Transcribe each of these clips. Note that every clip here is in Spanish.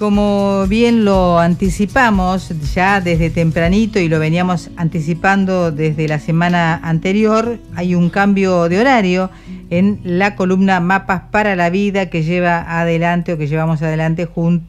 Como bien lo anticipamos ya desde tempranito y lo veníamos anticipando desde la semana anterior, hay un cambio de horario en la columna Mapas para la Vida que lleva adelante o que llevamos adelante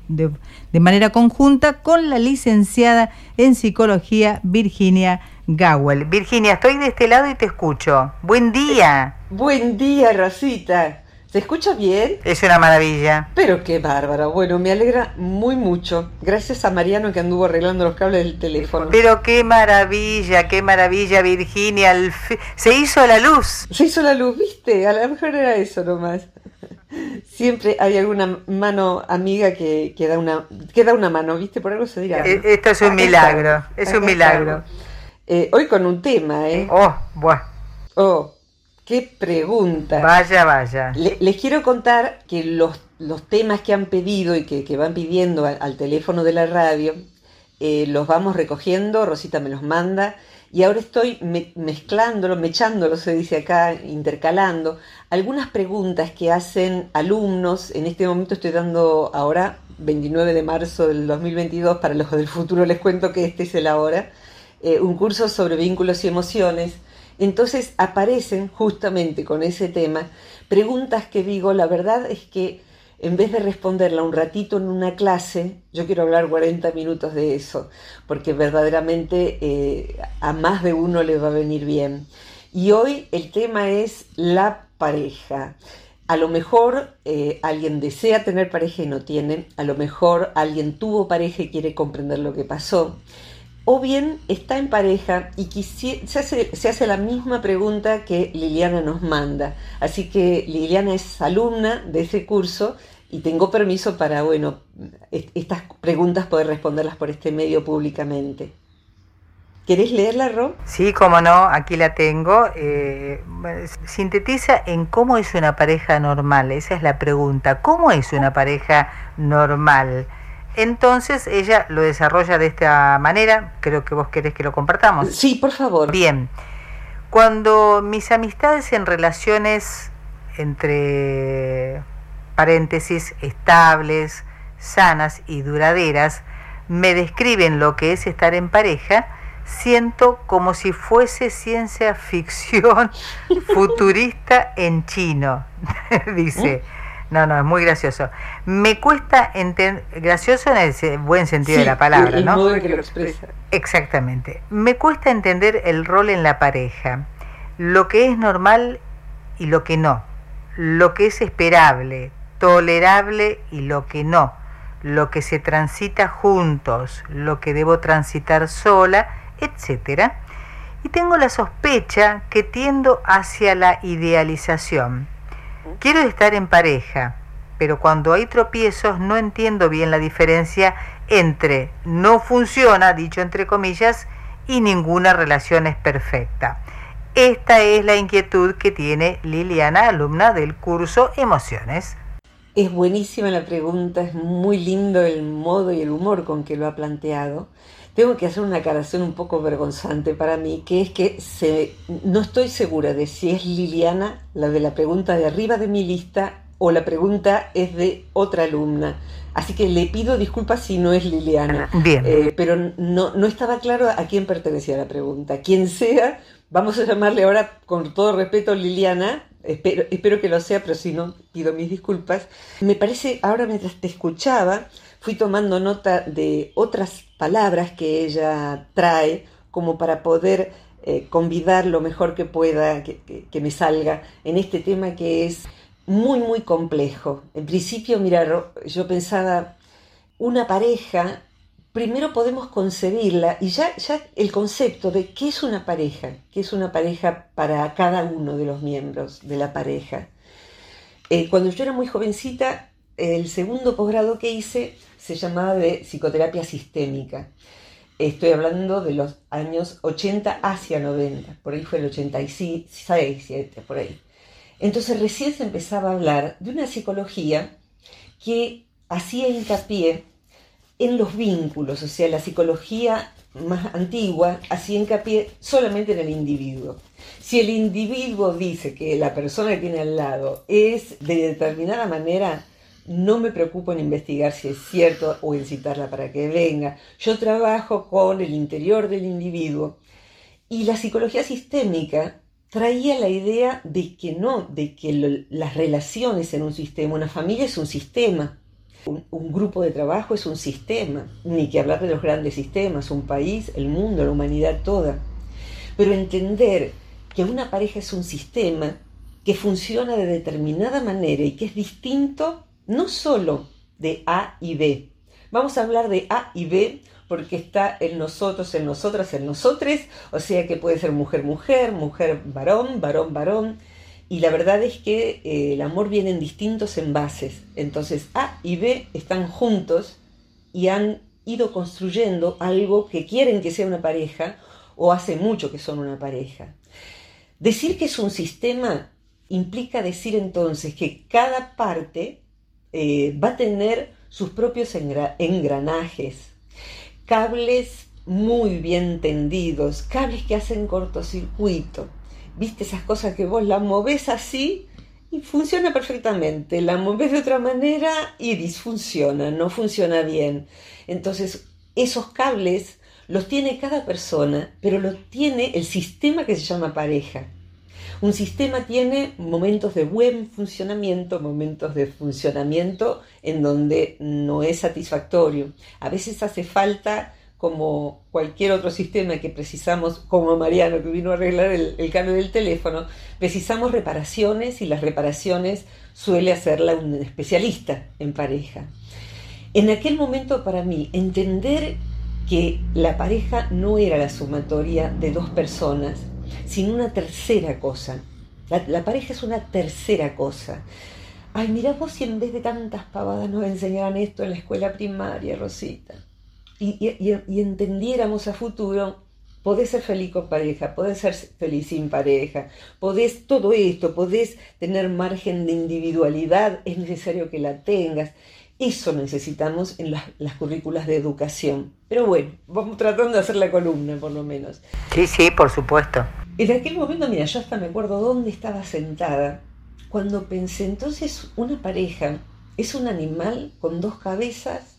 de, de manera conjunta con la licenciada en psicología Virginia Gawel. Virginia, estoy de este lado y te escucho. Buen día. Buen día, Rosita. ¿Se escucha bien? Es una maravilla. Pero qué bárbaro. Bueno, me alegra muy mucho. Gracias a Mariano que anduvo arreglando los cables del teléfono. Pero qué maravilla, qué maravilla, Virginia. Se hizo la luz. Se hizo la luz, ¿viste? A lo mejor era eso nomás. Siempre hay alguna mano amiga que, da, una, que da una mano, ¿viste? Por algo se dirá. Eh, esto es un milagro, es un milagro. Eh, hoy con un tema, ¿eh? Oh, bueno. Oh, Qué pregunta. Vaya, vaya. les quiero contar que los, los, temas que han pedido y que, van pidiendo al, teléfono de la radio, eh, los vamos recogiendo, Rosita me los manda, y ahora estoy me, mezclándolo, mechándolo, se dice acá, intercalando, algunas preguntas que hacen alumnos, en este momento estoy dando ahora, 29 de marzo del 2022, para los del futuro les cuento que este es el ahora, eh, un curso sobre vínculos y emociones, entonces aparecen justamente con ese tema preguntas que digo, la verdad es que en vez de responderla un ratito en una clase, yo quiero hablar 40 minutos de eso, porque verdaderamente eh, a más de uno le va a venir bien. Y hoy el tema es la pareja. A lo mejor eh, alguien desea tener pareja y no tiene, a lo mejor alguien tuvo pareja y quiere comprender lo que pasó o bien está en pareja y se, hace, se hace la misma pregunta que Liliana nos manda. Así que Liliana es alumna de ese curso y tengo permiso para, bueno, estas preguntas poder responderlas por este medio públicamente. ¿Querés leerla, Ro? Sí, cómo no, aquí la tengo. Eh, sintetiza en cómo es una pareja normal, esa es la pregunta. ¿Cómo es una pareja normal? Entonces ella lo desarrolla de esta manera, creo que vos querés que lo compartamos. Sí, por favor. Bien, cuando mis amistades en relaciones entre paréntesis estables, sanas y duraderas me describen lo que es estar en pareja, siento como si fuese ciencia ficción futurista en chino, dice. No, no, es muy gracioso. Me cuesta entender, gracioso en el buen sentido de la palabra, el ¿no? Modo que lo expresa. Exactamente. Me cuesta entender el rol en la pareja, lo que es normal y lo que no, lo que es esperable, tolerable y lo que no, lo que se transita juntos, lo que debo transitar sola, etcétera. Y tengo la sospecha que tiendo hacia la idealización Quiero estar en pareja, pero cuando hay tropiezos no entiendo bien la diferencia entre no funciona, dicho entre comillas, y ninguna relación es perfecta. Esta es la inquietud que tiene Liliana, alumna del curso Emociones. Es buenísima la pregunta, es muy lindo el modo y el humor con que lo ha planteado tengo que hacer una aclaración un poco vergonzante para mí, que es que se, no estoy segura de si es Liliana la de la pregunta de arriba de mi lista o la pregunta es de otra alumna. Así que le pido disculpas si no es Liliana. Bien. Eh, pero no, no estaba claro a quién pertenecía la pregunta. Quien sea, vamos a llamarle ahora con todo respeto Liliana, Espero, espero, que lo sea, pero si no, pido mis disculpas. Me parece, ahora mientras te escuchaba, fui tomando nota de otras palabras que ella trae como para poder eh, convidar lo mejor que pueda, que, que, me salga en este tema que es muy, muy complejo. En principio, mira, yo pensaba, una pareja, primero podemos concebirla y ya, ya el concepto de qué es una pareja, qué es una pareja para cada uno de los miembros de la pareja. Eh, cuando yo era muy jovencita, el segundo posgrado que hice se llamaba de psicoterapia sistémica. Estoy hablando de los años 80 hacia 90, por ahí fue el 86, 7, por ahí. Entonces recién se empezaba a hablar de una psicología que hacía hincapié en los vínculos, o sea, la psicología más antigua hacía hincapié solamente en el individuo. Si el individuo dice que la persona que tiene al lado es de determinada manera, no me preocupo en investigar si es cierto o en citarla para que venga. Yo trabajo con el interior del individuo y la psicología sistémica traía la idea de que no, de que las relaciones en un sistema, una familia es un sistema, un, grupo de trabajo es un sistema, ni que hablar de los grandes sistemas, un país, el mundo, la humanidad toda. Pero entender que una pareja es un sistema que funciona de determinada manera y que es distinto no solo de A y B. Vamos a hablar de A y B porque está en nosotros, en nosotras, en nosotres, o sea que puede ser mujer, mujer, mujer, varón, varón, varón. Y la verdad es que eh, el amor viene en distintos envases. Entonces A y B están juntos y han ido construyendo algo que quieren que sea una pareja o hace mucho que son una pareja. Decir que es un sistema implica decir entonces que cada parte eh, va a tener sus propios engranajes, cables muy bien tendidos, cables que hacen cortocircuito. ¿Viste esas cosas que vos la moves así y funciona perfectamente? La moves de otra manera y disfunciona, no funciona bien. Entonces, esos cables los tiene cada persona, pero los tiene el sistema que se llama pareja. Un sistema tiene momentos de buen funcionamiento, momentos de funcionamiento en donde no es satisfactorio. A veces hace falta, como cualquier otro sistema que precisamos, como Mariano que vino a arreglar el, cambio del teléfono, precisamos reparaciones y las reparaciones suele hacerla un especialista en pareja. En aquel momento para mí, entender que la pareja no era la sumatoria de dos personas, sino una tercera cosa. La, pareja es una tercera cosa. Ay, mira vos si en vez de tantas pavadas nos enseñaran esto en la escuela primaria, Rosita. Y, entendiéramos a futuro, podés ser feliz con pareja, podés ser feliz sin pareja, podés todo esto, podés tener margen de individualidad, es necesario que la tengas. Eso necesitamos en las, las, currículas de educación. Pero bueno, vamos tratando de hacer la columna por lo menos. Sí, sí, por supuesto. En aquel momento, mira, yo hasta me acuerdo dónde estaba sentada. Cuando pensé, entonces una pareja es un animal con dos cabezas,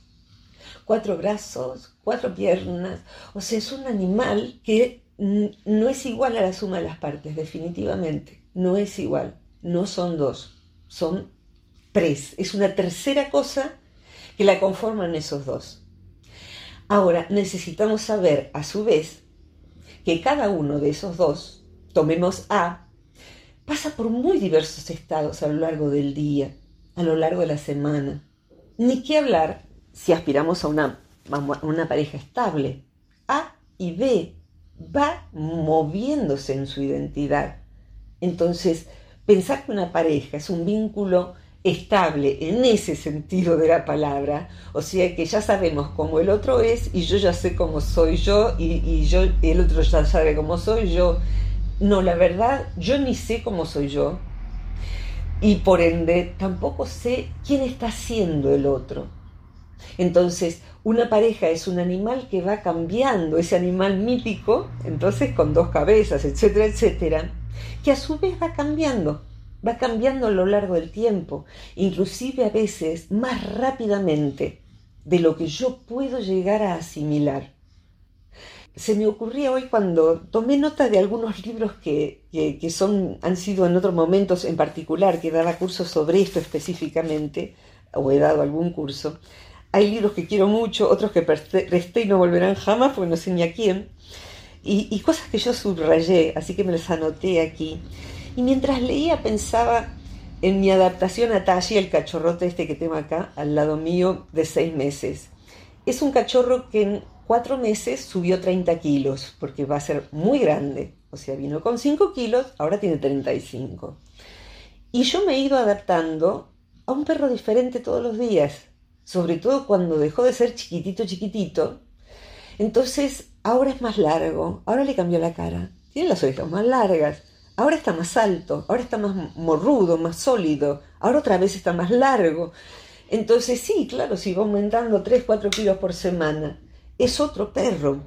cuatro brazos, cuatro piernas, o sea, es un animal que no es igual a la suma de las partes, definitivamente, no es igual, no son dos, son tres, es una tercera cosa que la conforman esos dos. Ahora, necesitamos saber, a su vez, que cada uno de esos dos, tomemos A, pasa por muy diversos estados a lo largo del día, a lo largo de la semana. Ni qué hablar si aspiramos a una, una pareja estable. A y B va moviéndose en su identidad. Entonces, pensar que una pareja es un vínculo estable en ese sentido de la palabra, o sea que ya sabemos cómo el otro es y yo ya sé cómo soy yo y, yo el otro ya sabe cómo soy yo. No, la verdad, yo ni sé cómo soy yo y por ende tampoco sé quién está siendo el otro. Entonces, una pareja es un animal que va cambiando, ese animal mítico, entonces con dos cabezas, etcétera, etcétera, que a su vez va cambiando va cambiando a lo largo del tiempo, inclusive a veces más rápidamente de lo que yo puedo llegar a asimilar. Se me ocurría hoy cuando tomé nota de algunos libros que, son, han sido en otros momentos en particular, que daba cursos sobre esto específicamente, o he dado algún curso. Hay libros que quiero mucho, otros que presté y no volverán jamás porque no sé ni a quién. Y cosas que yo subrayé, así que me las anoté aquí. Y mientras leía pensaba en mi adaptación a Tashi, el cachorrote este que tengo acá, al lado mío, de seis meses. Es un cachorro que en cuatro meses subió 30 kilos, porque va a ser muy grande. O sea, vino con 5 kilos, ahora tiene 35. Y yo me he ido adaptando a un perro diferente todos los días, sobre todo cuando dejó de ser chiquitito, chiquitito, Entonces, ahora es más largo, ahora le cambió la cara, tiene las orejas más largas, ahora está más alto, ahora está más morrudo, más sólido, ahora otra vez está más largo. Entonces, sí, claro, si va aumentando 3, 4 kilos por semana, es otro perro.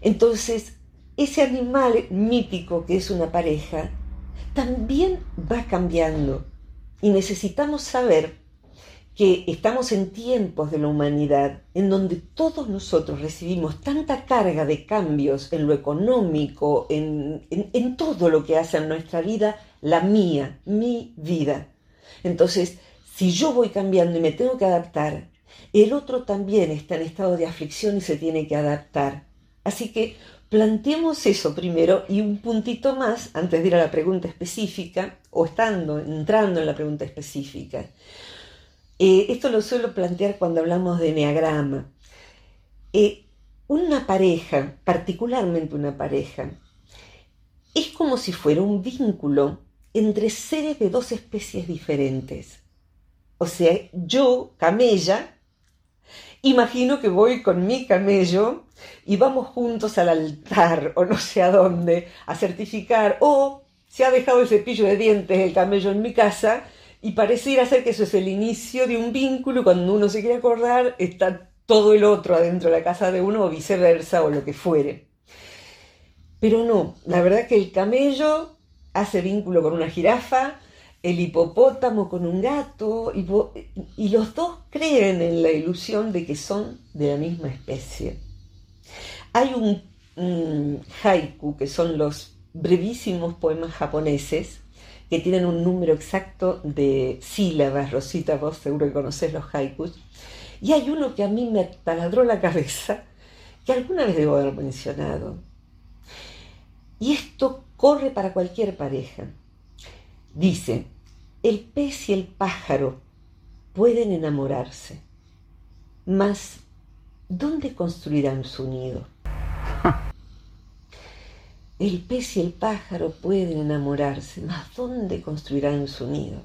Entonces, ese animal mítico que es una pareja, también va cambiando. Y necesitamos saber que estamos en tiempos de la humanidad en donde todos nosotros recibimos tanta carga de cambios en lo económico, en, en, todo lo que hace en nuestra vida, la mía, mi vida. Entonces, si yo voy cambiando y me tengo que adaptar, el otro también está en estado de aflicción y se tiene que adaptar. Así que planteemos eso primero y un puntito más antes de ir a la pregunta específica o estando, entrando en la pregunta específica. Eh, esto lo suelo plantear cuando hablamos de enneagrama. Eh, una pareja, particularmente una pareja, es como si fuera un vínculo entre seres de dos especies diferentes. O sea, yo, camella, imagino que voy con mi camello y vamos juntos al altar o no sé a dónde a certificar o se ha dejado el cepillo de dientes el camello en mi casa y pareciera ser que eso es el inicio de un vínculo, cuando uno se quiere acordar, está todo el otro adentro de la casa de uno o viceversa o lo que fuere. Pero no, la verdad que el camello hace vínculo con una jirafa, el hipopótamo con un gato, y, los dos creen en la ilusión de que son de la misma especie. Hay un haiku, que son los brevísimos poemas japoneses, que tienen un número exacto de sílabas. Rosita, vos seguro que conocés los haikus. Y hay uno que a mí me taladró la cabeza, que alguna vez debo haber mencionado. Y esto corre para cualquier pareja. Dice, el pez y el pájaro pueden enamorarse, mas ¿dónde construirán su nido? El pez y el pájaro pueden enamorarse, mas ¿dónde construirán su nido?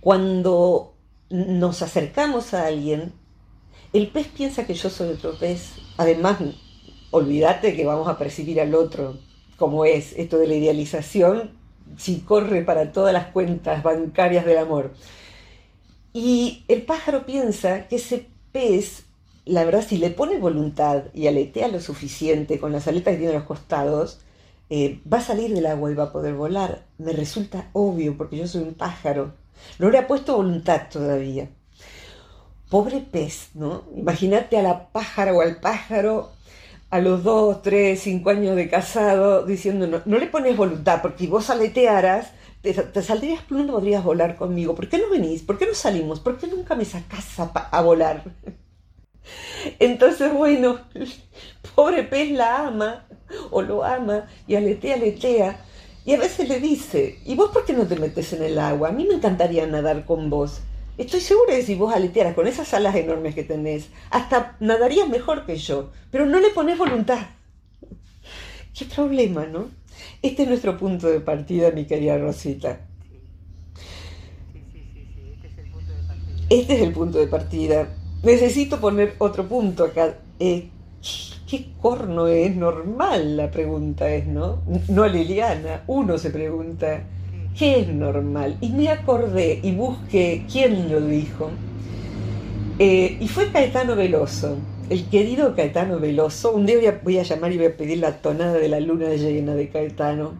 Cuando nos acercamos a alguien, el pez piensa que yo soy otro pez. Además, olvídate que vamos a percibir al otro como es. Esto de la idealización, si corre para todas las cuentas bancarias del amor. Y el pájaro piensa que ese pez la verdad, si le pone voluntad y aletea lo suficiente con las aletas que tiene los costados, eh, va a salir del agua y va a poder volar. Me resulta obvio porque yo soy un pájaro. No le ha puesto voluntad todavía. Pobre pez, ¿no? Imagínate a la pájara o al pájaro a los dos, tres, cinco años de casado diciendo, no, no le pones voluntad porque si vos aletearas, te, te, saldrías plumando, podrías volar conmigo. ¿Por qué no venís? ¿Por qué no salimos? ¿Por qué nunca me sacás a, a volar? Entonces, bueno, pobre pez la ama o lo ama y aletea, aletea. Y a veces le dice, ¿y vos por qué no te metes en el agua? A mí me encantaría nadar con vos. Estoy segura de que si vos aletearas con esas alas enormes que tenés, hasta nadarías mejor que yo, pero no le pones voluntad. Qué problema, ¿no? Este es nuestro punto de partida, mi querida Rosita. Este es el punto de partida. Necesito poner otro punto acá. Eh, ¿Qué corno es normal? La pregunta es, ¿no? No Liliana, uno se pregunta, ¿qué es normal? Y me acordé y busqué quién lo dijo. Eh, y fue Caetano Veloso, el querido Caetano Veloso. Un día voy a, voy a llamar y voy a pedir la tonada de la luna llena de Caetano.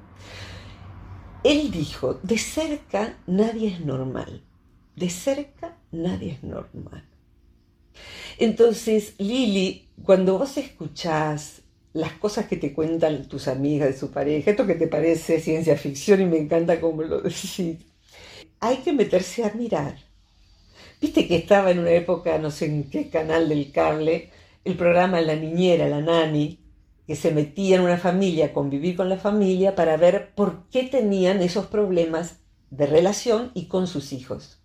Él dijo, de cerca nadie es normal. De cerca nadie es normal. Entonces, Lili, cuando vos escuchás las cosas que te cuentan tus amigas de su pareja, esto que te parece ciencia ficción y me encanta cómo lo decís, hay que meterse a mirar. Viste que estaba en una época, no sé en qué canal del cable, el programa La Niñera, la Nani, que se metía en una familia a convivir con la familia para ver por qué tenían esos problemas de relación y con sus hijos.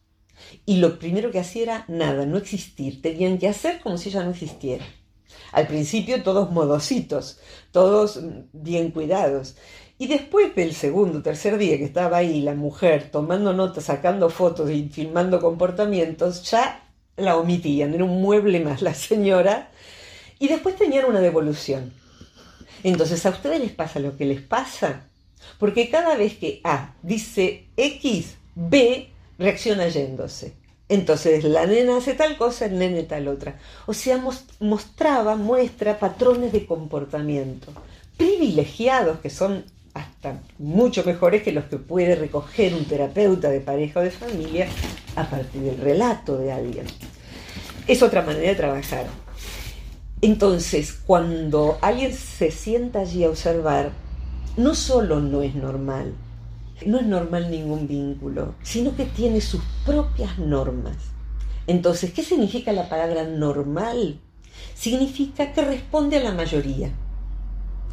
Y lo primero que hacía era nada, no existir. Tenían que hacer como si ella no existiera. Al principio todos modositos, todos bien cuidados. Y después del segundo, tercer día que estaba ahí la mujer tomando notas, sacando fotos y filmando comportamientos, ya la omitían, era un mueble más la señora. Y después tenían una devolución. Entonces, ¿a ustedes les pasa lo que les pasa? Porque cada vez que A dice X, B reacciona yéndose. Entonces la nena hace tal cosa, el nene tal otra. O sea, mostraba, muestra patrones de comportamiento privilegiados que son hasta mucho mejores que los que puede recoger un terapeuta de pareja o de familia a partir del relato de alguien. Es otra manera de trabajar. Entonces, cuando alguien se sienta allí a observar, no solo no es normal, no es normal ningún vínculo, sino que tiene sus propias normas. Entonces, ¿qué significa la palabra normal? Significa que responde a la mayoría.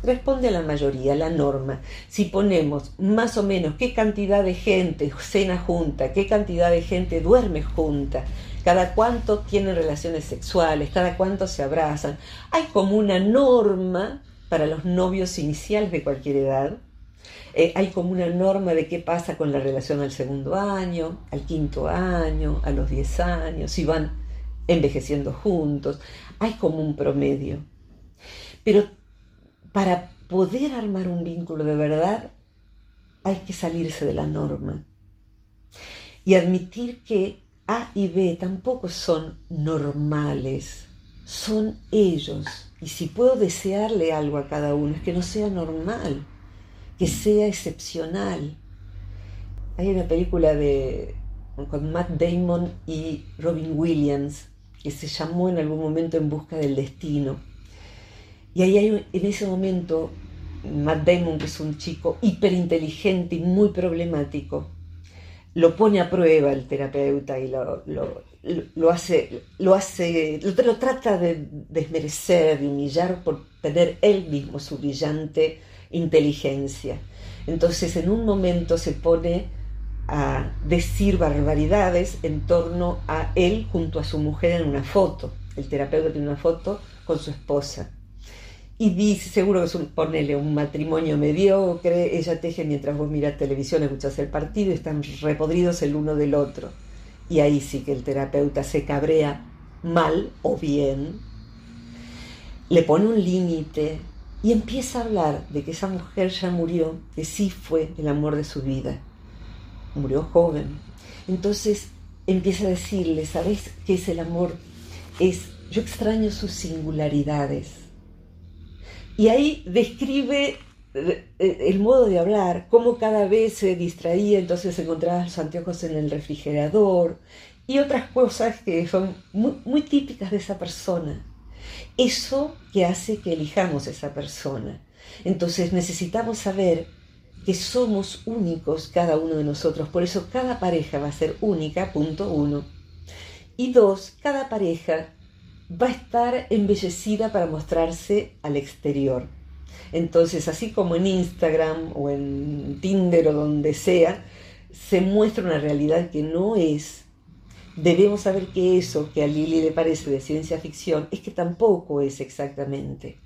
Responde a la mayoría, la norma. Si ponemos más o menos qué cantidad de gente cena junta, qué cantidad de gente duerme junta, cada cuánto tienen relaciones sexuales, cada cuánto se abrazan, hay como una norma para los novios iniciales de cualquier edad, eh, hay como una norma de qué pasa con la relación al segundo año, al quinto año, a los diez años, si van envejeciendo juntos. Hay como un promedio. Pero para poder armar un vínculo de verdad, hay que salirse de la norma y admitir que A y B tampoco son normales, son ellos. Y si puedo desearle algo a cada uno, es que no sea normal que sea excepcional. Hay una película de, con Matt Damon y Robin Williams que se llamó en algún momento En Busca del Destino. Y ahí hay, en ese momento, Matt Damon, que es un chico hiperinteligente y muy problemático, lo pone a prueba el terapeuta y lo, lo, hace, lo, hace lo, trata de desmerecer, de humillar por tener él mismo su brillante inteligencia. Entonces en un momento se pone a decir barbaridades en torno a él junto a su mujer en una foto. El terapeuta tiene una foto con su esposa. Y dice, seguro que es un, ponele un matrimonio mediocre, ella teje mientras vos mirás televisión, escuchás el partido están repodridos el uno del otro. Y ahí sí que el terapeuta se cabrea mal o bien, le pone un límite, y empieza a hablar de que esa mujer ya murió, que sí fue el amor de su vida. Murió joven. Entonces empieza a decirle, ¿sabes qué es el amor? Es, yo extraño sus singularidades. Y ahí describe eh, el modo de hablar, cómo cada vez se distraía, entonces encontraba los anteojos en el refrigerador y otras cosas que son muy típicas de esa persona eso que hace que elijamos esa persona. Entonces necesitamos saber que somos únicos cada uno de nosotros, por eso cada pareja va a ser única, punto uno. Y dos, cada pareja va a estar embellecida para mostrarse al exterior. Entonces, así como en Instagram o en Tinder o donde sea, se muestra una realidad que no es debemos saber que eso que a Lili le parece de ciencia ficción es que tampoco es exactamente.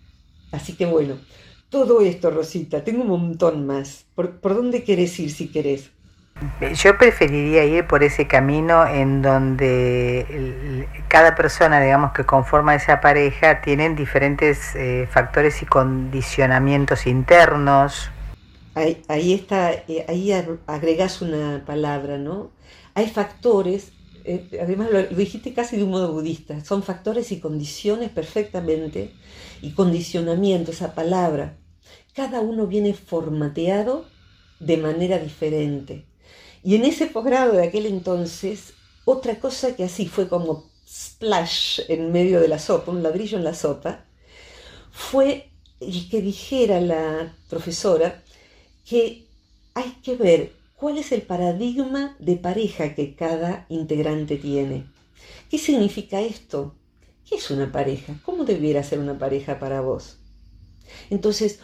Así que bueno, todo esto, Rosita, tengo un montón más. ¿Por, dónde querés ir si querés? Yo preferiría ir por ese camino en donde cada persona, digamos, que conforma esa pareja, tienen diferentes eh, factores y condicionamientos internos. Ahí, ahí está, eh, ahí agregas una palabra, ¿no? Hay factores eh, además lo, dijiste casi de un modo budista, son factores y condiciones perfectamente, y condicionamiento, esa palabra. Cada uno viene formateado de manera diferente. Y en ese posgrado de aquel entonces, otra cosa que así fue como splash en medio de la sopa, un ladrillo en la sopa, fue el que dijera la profesora que hay que ver cuál es el paradigma de pareja que cada integrante tiene. ¿Qué significa esto? ¿Qué es una pareja? ¿Cómo debiera ser una pareja para vos? Entonces,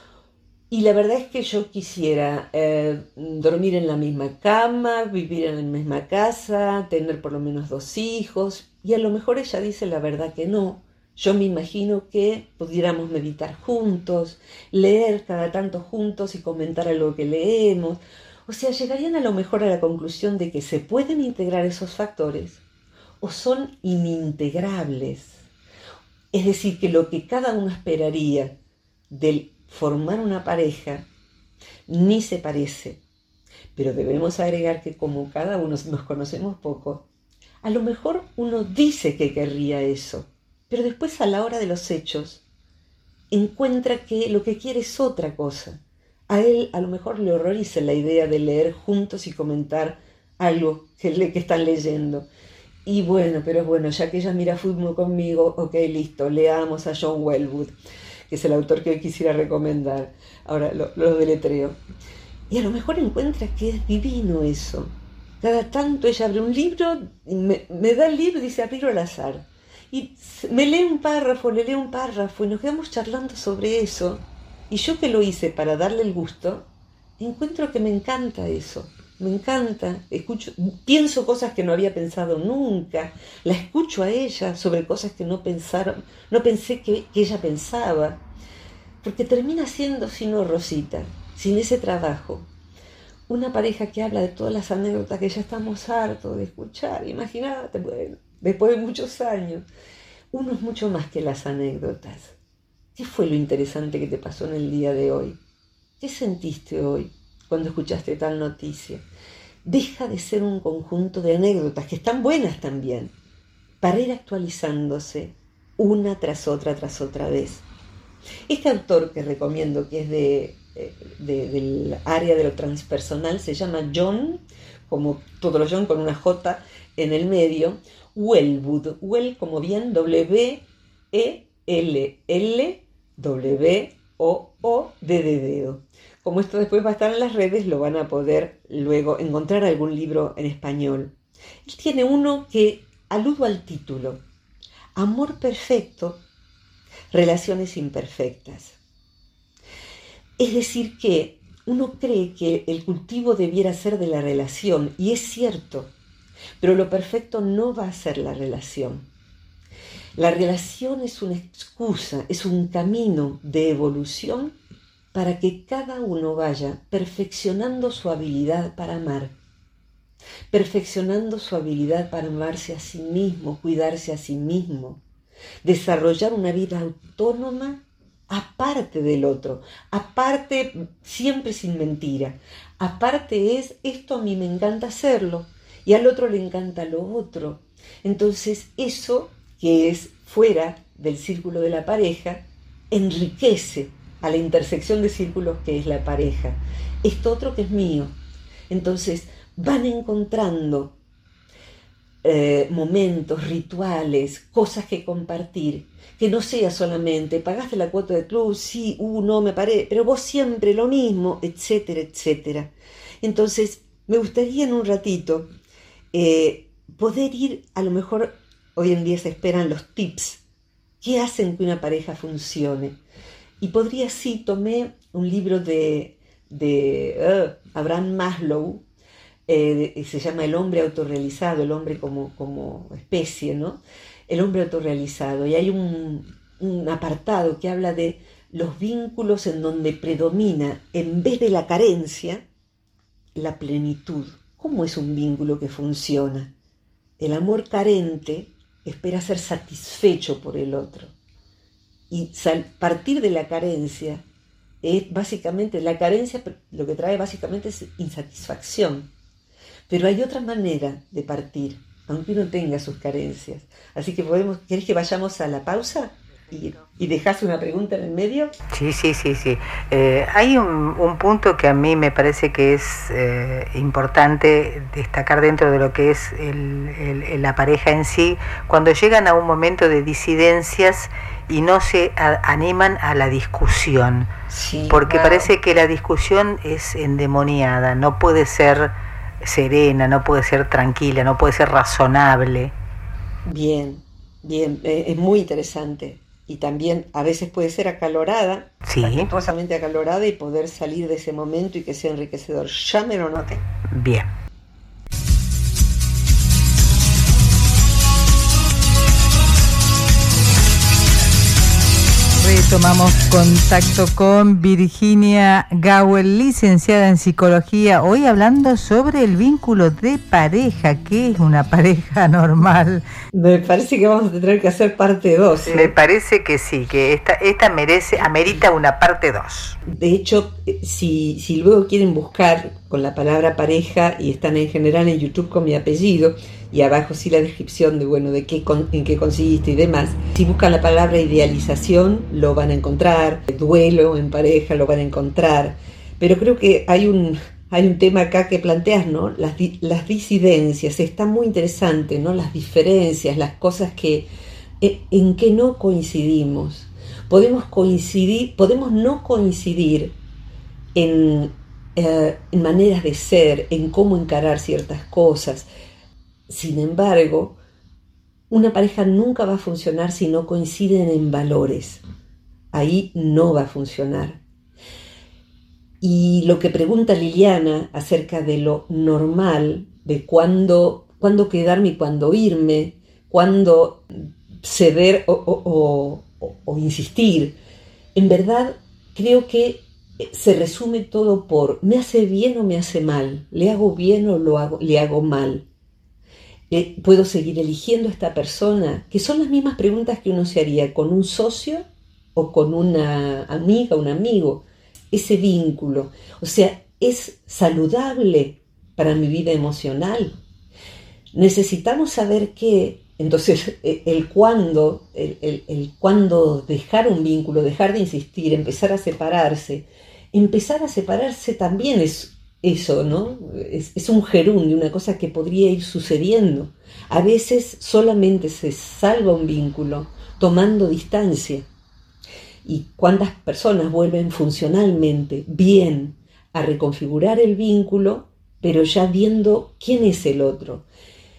y la verdad es que yo quisiera eh, dormir en la misma cama, vivir en la misma casa, tener por lo menos dos hijos, y a lo mejor ella dice la verdad que no. Yo me imagino que pudiéramos meditar juntos, leer cada tanto juntos y comentar algo que leemos, o sea, llegarían a lo mejor a la conclusión de que se pueden integrar esos factores o son inintegrables. Es decir, que lo que cada uno esperaría del formar una pareja ni se parece. Pero debemos agregar que como cada uno nos conocemos poco, a lo mejor uno dice que querría eso, pero después a la hora de los hechos encuentra que lo que quiere es otra cosa. A él a lo mejor le horroriza la idea de leer juntos y comentar algo que, le, que están leyendo. Y bueno, pero bueno, ya que ella mira fútbol conmigo, ok, listo, leamos a John Wellwood, que es el autor que hoy quisiera recomendar. Ahora lo, lo deletreo. Y a lo mejor encuentra que es divino eso. Cada tanto ella abre un libro, me, me da el libro y dice abrirlo al azar. Y me lee un párrafo, le leo un párrafo y nos quedamos charlando sobre eso. Y yo que lo hice para darle el gusto, encuentro que me encanta eso me encanta, escucho, pienso cosas que no había pensado nunca, la escucho a ella sobre cosas que no pensaron, no pensé que, ella pensaba, porque termina siendo sino Rosita, sin ese trabajo. Una pareja que habla de todas las anécdotas que ya estamos hartos de escuchar, imagínate, después de muchos años. Uno es mucho más que las anécdotas. ¿Qué fue lo interesante que te pasó en el día de hoy? ¿Qué sentiste hoy? cuando escuchaste tal noticia. Deja de ser un conjunto de anécdotas, que están buenas también, para ir actualizándose una tras otra, tras otra vez. Este autor que recomiendo, que es de, eh, del área de lo transpersonal, se llama John, como todo lo John con una J en el medio, Wellwood, Well como bien W-E-L-L, W-O-O-D de dedo. Como esto después va a estar en las redes, lo van a poder luego encontrar algún libro en español. Él tiene uno que aludo al título, Amor perfecto, relaciones imperfectas. Es decir, que uno cree que el cultivo debiera ser de la relación, y es cierto, pero lo perfecto no va a ser la relación. La relación es una excusa, es un camino de evolución para que cada uno vaya perfeccionando su habilidad para amar, perfeccionando su habilidad para amarse a sí mismo, cuidarse a sí mismo, desarrollar una vida autónoma aparte del otro, aparte siempre sin mentira, aparte es esto a mí me encanta hacerlo y al otro le encanta lo otro. Entonces eso que es fuera del círculo de la pareja enriquece a la intersección de círculos que es la pareja. Esto otro que es mío. Entonces van encontrando eh, momentos, rituales, cosas que compartir, que no sea solamente, pagaste la cuota de club, sí, uh, no me paré, pero vos siempre lo mismo, etcétera, etcétera. Entonces, me gustaría en un ratito eh, poder ir, a lo mejor hoy en día se esperan los tips, ¿qué hacen que una pareja funcione? Y podría, sí, tomé un libro de, uh, Abraham Maslow, eh, se llama El hombre autorrealizado, el hombre como, como especie, ¿no? El hombre autorrealizado. Y hay un, un apartado que habla de los vínculos en donde predomina, en vez de la carencia, la plenitud. ¿Cómo es un vínculo que funciona? El amor carente espera ser satisfecho por el otro y partir de la carencia es básicamente, la carencia lo que trae básicamente es insatisfacción. Pero hay otra manera de partir, aunque uno tenga sus carencias. Así que podemos, ¿querés que vayamos a la pausa? Y, y dejas una pregunta en el medio. Sí, sí, sí, sí. Eh, hay un, punto que a mí me parece que es eh, importante destacar dentro de lo que es la pareja en sí, cuando llegan a un momento de disidencias y no se animan a la discusión, porque parece que la discusión es endemoniada, no puede ser serena, no puede ser tranquila, no puede ser razonable. Bien, bien, eh, es muy interesante y también a veces puede ser acalorada, sí. acalorada y poder salir de ese momento y que sea enriquecedor. Ya me lo noté. Bien. Tomamos contacto con Virginia Gawel, licenciada en psicología, hoy hablando sobre el vínculo de pareja, ¿qué es una pareja normal? Me parece que vamos a tener que hacer parte 2. Me parece que sí, que esta, esta merece, amerita una parte 2. De hecho, eh, si, si luego quieren buscar con la palabra pareja y están en general en YouTube con mi apellido, y abajo sí la descripción de bueno de qué en qué consiste y demás. Si buscan la palabra idealización lo van a encontrar, duelo en pareja lo van a encontrar, pero creo que hay un hay un tema acá que planteas, ¿no? Las, las disidencias, está muy interesante, ¿no? Las diferencias, las cosas que e, en, que no coincidimos. Podemos coincidir, podemos no coincidir en, eh, en maneras de ser, en cómo encarar ciertas cosas, sin embargo, una pareja nunca va a funcionar si no coinciden en valores. Ahí no va a funcionar. Y lo que pregunta Liliana acerca de lo normal, de cuándo, quedarme y cuándo irme, cuándo ceder o, o, insistir, en verdad creo que se resume todo por me hace bien o me hace mal, le hago bien o lo hago, le hago mal. Eh, ¿Puedo seguir eligiendo a esta persona? Que son las mismas preguntas que uno se haría con un socio o con una amiga, un amigo. Ese vínculo. O sea, ¿es saludable para mi vida emocional? Necesitamos saber que, entonces, e, el cuándo, el cuándo dejar un vínculo, dejar de insistir, empezar a separarse. Empezar a separarse también es eso, ¿no? Es, un gerundio, una cosa que podría ir sucediendo. A veces solamente se salva un vínculo tomando distancia. ¿Y cuántas personas vuelven funcionalmente bien a reconfigurar el vínculo, pero ya viendo quién es el otro?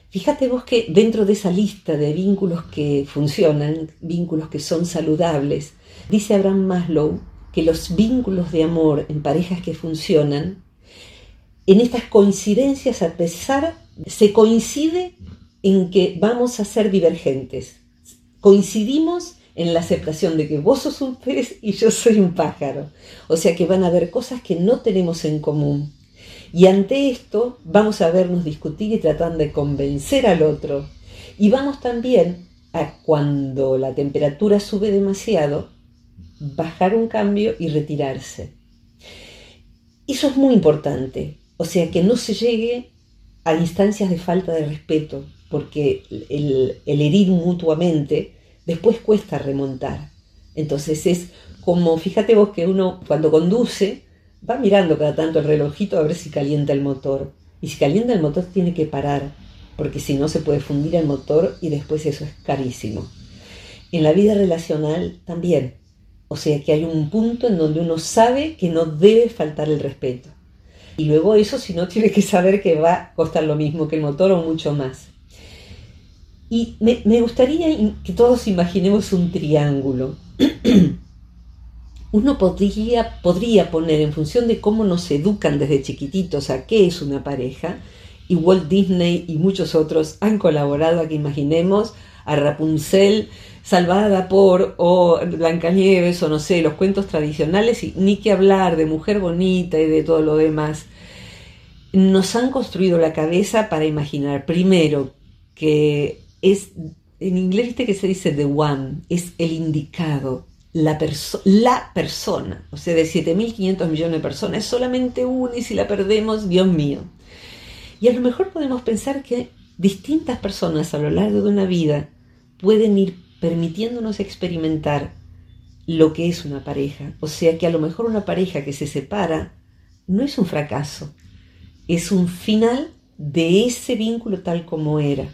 Fíjate vos que dentro de esa lista de vínculos que funcionan, vínculos que son saludables, dice Abraham Maslow que los vínculos de amor en parejas que funcionan en estas coincidencias, a pesar, se coincide en que vamos a ser divergentes. Coincidimos en la aceptación de que vos sos un pez y yo soy un pájaro. O sea que van a haber cosas que no tenemos en común. Y ante esto vamos a vernos discutir y tratando de convencer al otro. Y vamos también a cuando la temperatura sube demasiado, bajar un cambio y retirarse. Eso es muy importante. O sea, que no se llegue a instancias de falta de respeto, porque el, herir mutuamente después cuesta remontar. Entonces es como, fíjate vos que uno cuando conduce va mirando cada tanto el relojito a ver si calienta el motor. Y si calienta el motor tiene que parar, porque si no se puede fundir el motor y después eso es carísimo. En la vida relacional también. O sea que hay un punto en donde uno sabe que no debe faltar el respeto. Y luego eso, si no, tiene que saber que va a costar lo mismo que el motor o mucho más. Y me, gustaría que todos imaginemos un triángulo. Uno podría, podría poner en función de cómo nos educan desde chiquititos a qué es una pareja, y Walt Disney y muchos otros han colaborado a que imaginemos a Rapunzel salvada por o Blancanieves o no sé, los cuentos tradicionales y ni que hablar de mujer bonita y de todo lo demás. Nos han construido la cabeza para imaginar primero que es en inglés viste que se dice the one, es el indicado, la, la persona, o sea, de 7.500 millones de personas, es solamente una y si la perdemos, Dios mío. Y a lo mejor podemos pensar que distintas personas a lo largo de una vida pueden ir permitiéndonos experimentar lo que es una pareja. O sea que a lo mejor una pareja que se separa no es un fracaso, es un final de ese vínculo tal como era.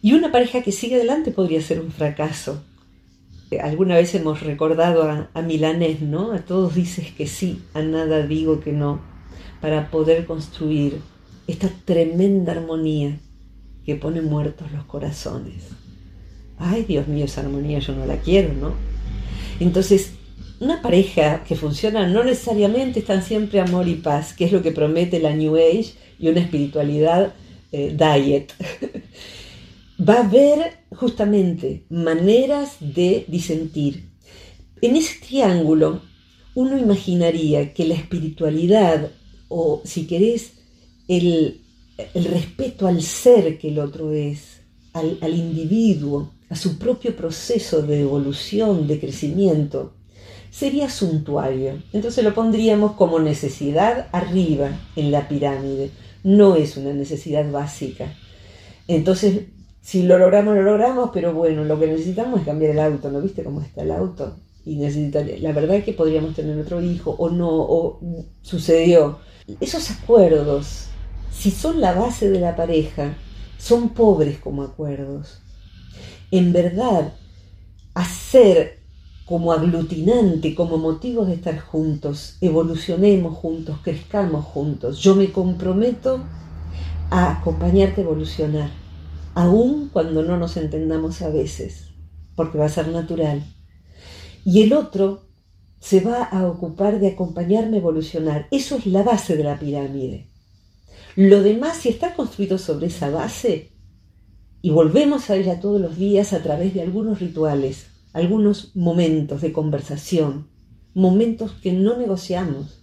Y una pareja que sigue adelante podría ser un fracaso. Alguna vez hemos recordado a, a Milanés, ¿no? A todos dices que sí, a nada digo que no, para poder construir esta tremenda armonía que pone muertos los corazones ay Dios mío, esa armonía yo no la quiero, ¿no? Entonces, una pareja que funciona no necesariamente están siempre amor y paz, que es lo que promete la New Age y una espiritualidad eh, diet. Va a haber justamente maneras de disentir, En ese triángulo uno imaginaría que la espiritualidad o si querés el, respeto al ser que el otro es, al, al individuo, a su propio proceso de evolución, de crecimiento, sería suntuario. Entonces lo pondríamos como necesidad arriba en la pirámide. No es una necesidad básica. Entonces, si lo logramos, lo logramos, pero bueno, lo que necesitamos es cambiar el auto. ¿No viste cómo está el auto? Y necesitaría, la verdad es que podríamos tener otro hijo o no, o sucedió. Esos acuerdos, si son la base de la pareja, son pobres como acuerdos. En verdad, hacer como aglutinante, como motivos de estar juntos, evolucionemos juntos, crezcamos juntos. Yo me comprometo a acompañarte a evolucionar, aun cuando no nos entendamos a veces, porque va a ser natural. Y el otro se va a ocupar de acompañarme a evolucionar. Eso es la base de la pirámide. Lo demás, si está construido sobre esa base, y volvemos a ella todos los días a través de algunos rituales, algunos momentos de conversación, momentos que no negociamos,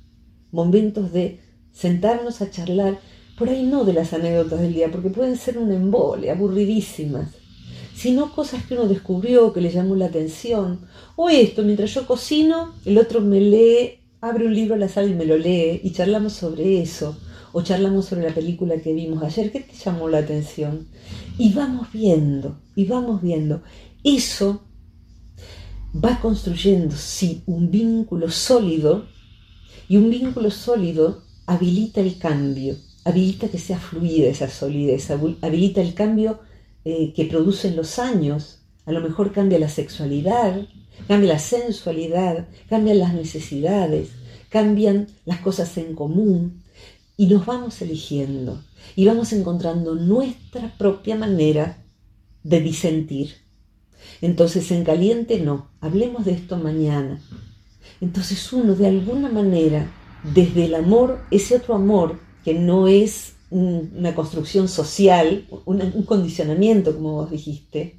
momentos de sentarnos a charlar, por ahí no de las anécdotas del día, porque pueden ser un embole, aburridísimas, sino cosas que uno descubrió, que le llamó la atención, o esto, mientras yo cocino, el otro me lee, abre un libro a la sala y me lo lee, y charlamos sobre eso, o charlamos sobre la película que vimos ayer, ¿qué te llamó la atención? Y vamos viendo, y vamos viendo. Eso va construyendo, sí, un vínculo sólido y un vínculo sólido habilita el cambio, habilita que sea fluida esa solidez, habilita el cambio eh, que producen los años. A lo mejor cambia la sexualidad, cambia la sensualidad, cambian las necesidades, cambian las cosas en común y nos vamos eligiendo y vamos encontrando nuestra propia manera de disentir entonces en caliente no, hablemos de esto mañana. Entonces uno de alguna manera, desde el amor, ese otro amor que no es una construcción social, un, condicionamiento, como vos dijiste,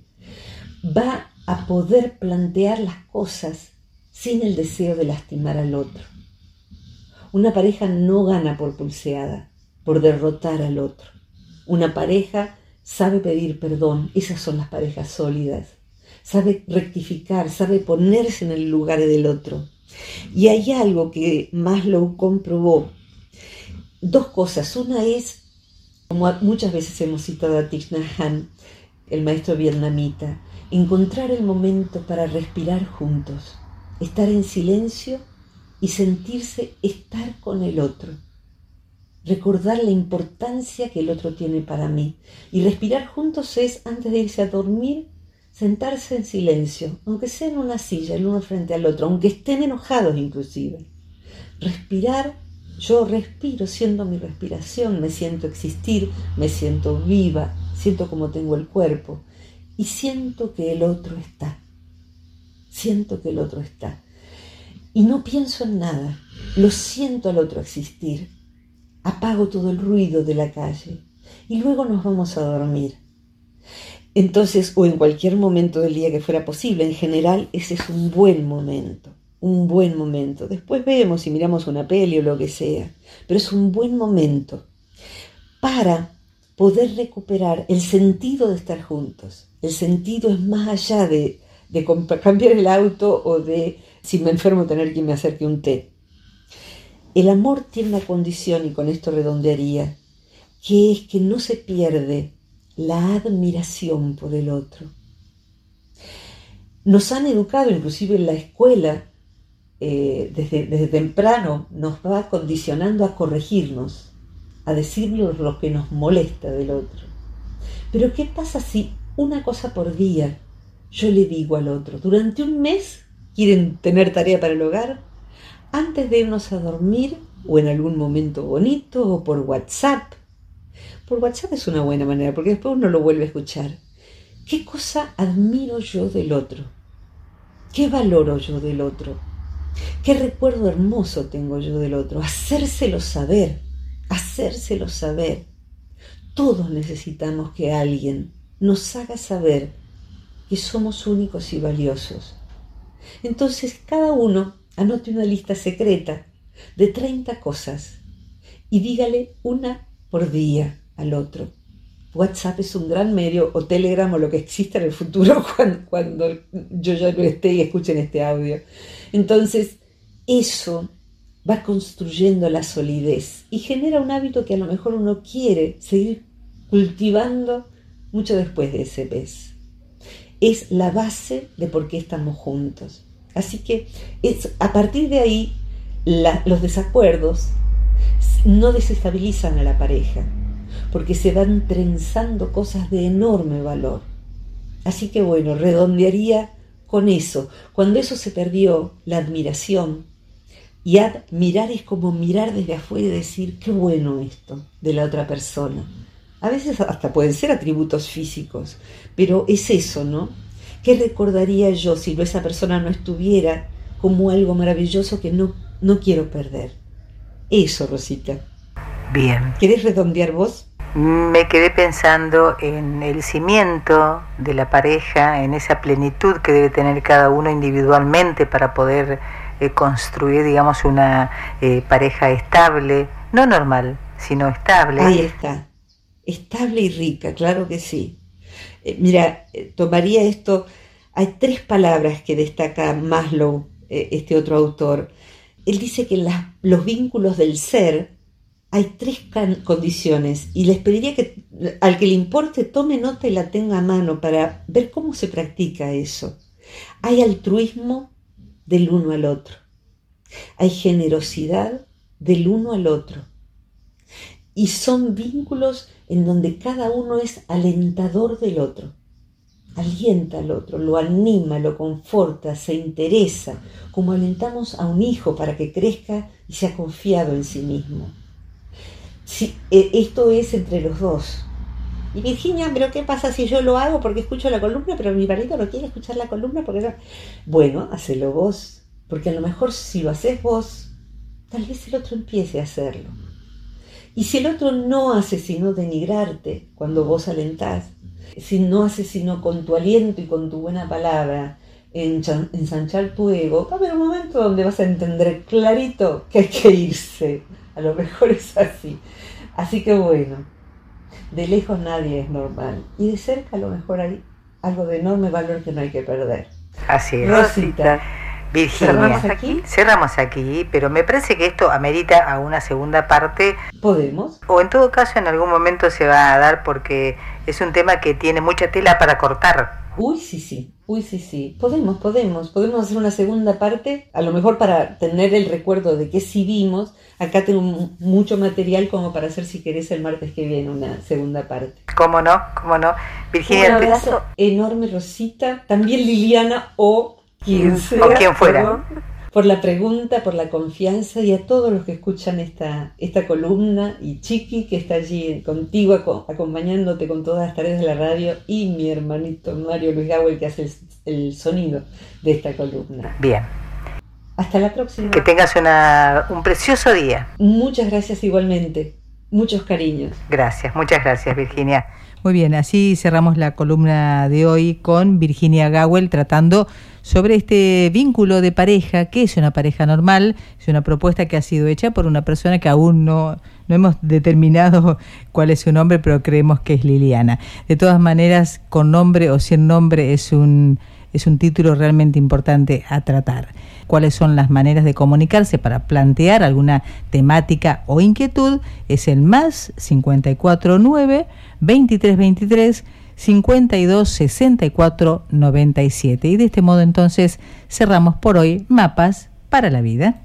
va a poder plantear las cosas sin el deseo de lastimar al otro. Una pareja no gana por pulseada, por derrotar al otro. Una pareja sabe pedir perdón, esas son las parejas sólidas sabe rectificar, sabe ponerse en el lugar del otro. Y hay algo que Maslow comprobó. Dos cosas. Una es, como muchas veces hemos citado a Thich Nhat Hanh, el maestro vietnamita, encontrar el momento para respirar juntos, estar en silencio y sentirse estar con el otro. Recordar la importancia que el otro tiene para mí. Y respirar juntos es, antes de irse a dormir, sentarse en silencio, aunque sea en una silla, el uno frente al otro, aunque estén enojados inclusive. Respirar, yo respiro, siento mi respiración, me siento existir, me siento viva, siento como tengo el cuerpo y siento que el otro está. Siento que el otro está. Y no pienso en nada, lo siento al otro existir. Apago todo el ruido de la calle y luego nos vamos a dormir. Entonces, o en cualquier momento del día que fuera posible, en general ese es un buen momento, un buen momento. Después vemos si miramos una peli o lo que sea, pero es un buen momento para poder recuperar el sentido de estar juntos. El sentido es más allá de, de cambiar el auto o de, si me enfermo, tener que me acerque un té. El amor tiene una condición, y con esto redondearía, que es que no se pierde la admiración por el otro. Nos han educado, inclusive en la escuela, eh, desde, desde, temprano, nos va condicionando a corregirnos, a decirnos lo que nos molesta del otro. Pero ¿qué pasa si una cosa por día yo le digo al otro? Durante un mes quieren tener tarea para el hogar, antes de irnos a dormir o en algún momento bonito o por WhatsApp por WhatsApp es una buena manera, porque después uno lo vuelve a escuchar. ¿Qué cosa admiro yo del otro? ¿Qué valoro yo del otro? ¿Qué recuerdo hermoso tengo yo del otro? Hacérselo saber, hacérselo saber. Todos necesitamos que alguien nos haga saber que somos únicos y valiosos, Entonces cada uno anote una lista secreta de 30 cosas y dígale una por día al otro. WhatsApp es un gran medio, o Telegram o lo que exista en el futuro cuando, yo ya no esté y escuchen este audio. Entonces, eso va construyendo la solidez y genera un hábito que a lo mejor uno quiere seguir cultivando mucho después de ese mes. Es la base de por qué estamos juntos. Así que es, a partir de ahí los desacuerdos no desestabilizan a la pareja, porque se van trenzando cosas de enorme valor. Así que bueno, redondearía con eso. Cuando eso se perdió, la admiración, y admirar es como mirar desde afuera y decir, qué bueno esto de la otra persona. A veces hasta pueden ser atributos físicos, pero es eso, ¿no? ¿Qué recordaría yo si esa persona no estuviera como algo maravilloso que no, no quiero perder? Eso, Rosita. Bien. ¿Querés redondear vos? Me quedé pensando en el cimiento de la pareja, en esa plenitud que debe tener cada uno individualmente para poder eh, construir, digamos, una eh, pareja estable, no normal, sino estable. Ahí está, estable y rica, claro que sí. Eh, mira, eh, tomaría esto, hay tres palabras que destaca Maslow, eh, este otro autor. Él dice que en los vínculos del ser hay tres condiciones y les pediría que al que le importe tome nota y la tenga a mano para ver cómo se practica eso. Hay altruismo del uno al otro. Hay generosidad del uno al otro. Y son vínculos en donde cada uno es alentador del otro. Alienta al otro, lo anima, lo conforta, se interesa, como alentamos a un hijo para que crezca y sea confiado en sí mismo. E, esto es entre los dos. Y Virginia, pero ¿qué pasa si yo lo hago porque escucho la columna, pero mi marido no quiere escuchar la columna porque no? Bueno, hacelo vos, porque a lo mejor si lo haces vos, tal vez el otro empiece a hacerlo. Y si el otro no hace sino denigrarte cuando vos alentás, si no hace sino con tu aliento y con tu buena palabra ensanchar tu ego, va a haber un momento donde vas a entender clarito que hay que irse. A lo mejor es así. Así que bueno, de lejos nadie es normal. Y de cerca a lo mejor hay algo de enorme valor que no hay que perder. Así es. Rosita. Virginia, ¿Cerramos aquí? Cerramos aquí, pero me parece que esto amerita a una segunda parte. ¿Podemos? O en todo caso en algún momento se va a dar porque es un tema que tiene mucha tela para cortar. Uy, sí, sí. Uy, sí, sí. Podemos, podemos. Podemos hacer una segunda parte, a lo mejor para tener el recuerdo de que sí vimos. Acá tengo mucho material como para hacer, si querés, el martes que viene una segunda parte. ¿Cómo no? ¿Cómo no? Virginia, un abrazo enorme, Rosita. También Liliana o quien o quien fuera. Por la pregunta, por la confianza y a todos los que escuchan esta, esta columna y Chiqui que está allí contigo acompañándote con todas las tareas de la radio y mi hermanito Mario Luis Gawel que hace el, sonido de esta columna. Bien. Hasta la próxima. Que tengas una, un precioso día. Muchas gracias igualmente. Muchos cariños. Gracias, muchas gracias Virginia. Muy bien, así cerramos la columna de hoy con Virginia Gawel tratando sobre este vínculo de pareja, que es una pareja normal, es una propuesta que ha sido hecha por una persona que aún no, no hemos determinado cuál es su nombre, pero creemos que es Liliana. De todas maneras, con nombre o sin nombre es un, es un título realmente importante a tratar. ¿Cuáles son las maneras de comunicarse para plantear alguna temática o inquietud? Es el más 549 2323 52 64 97. Y de este modo entonces cerramos por hoy Mapas para la Vida.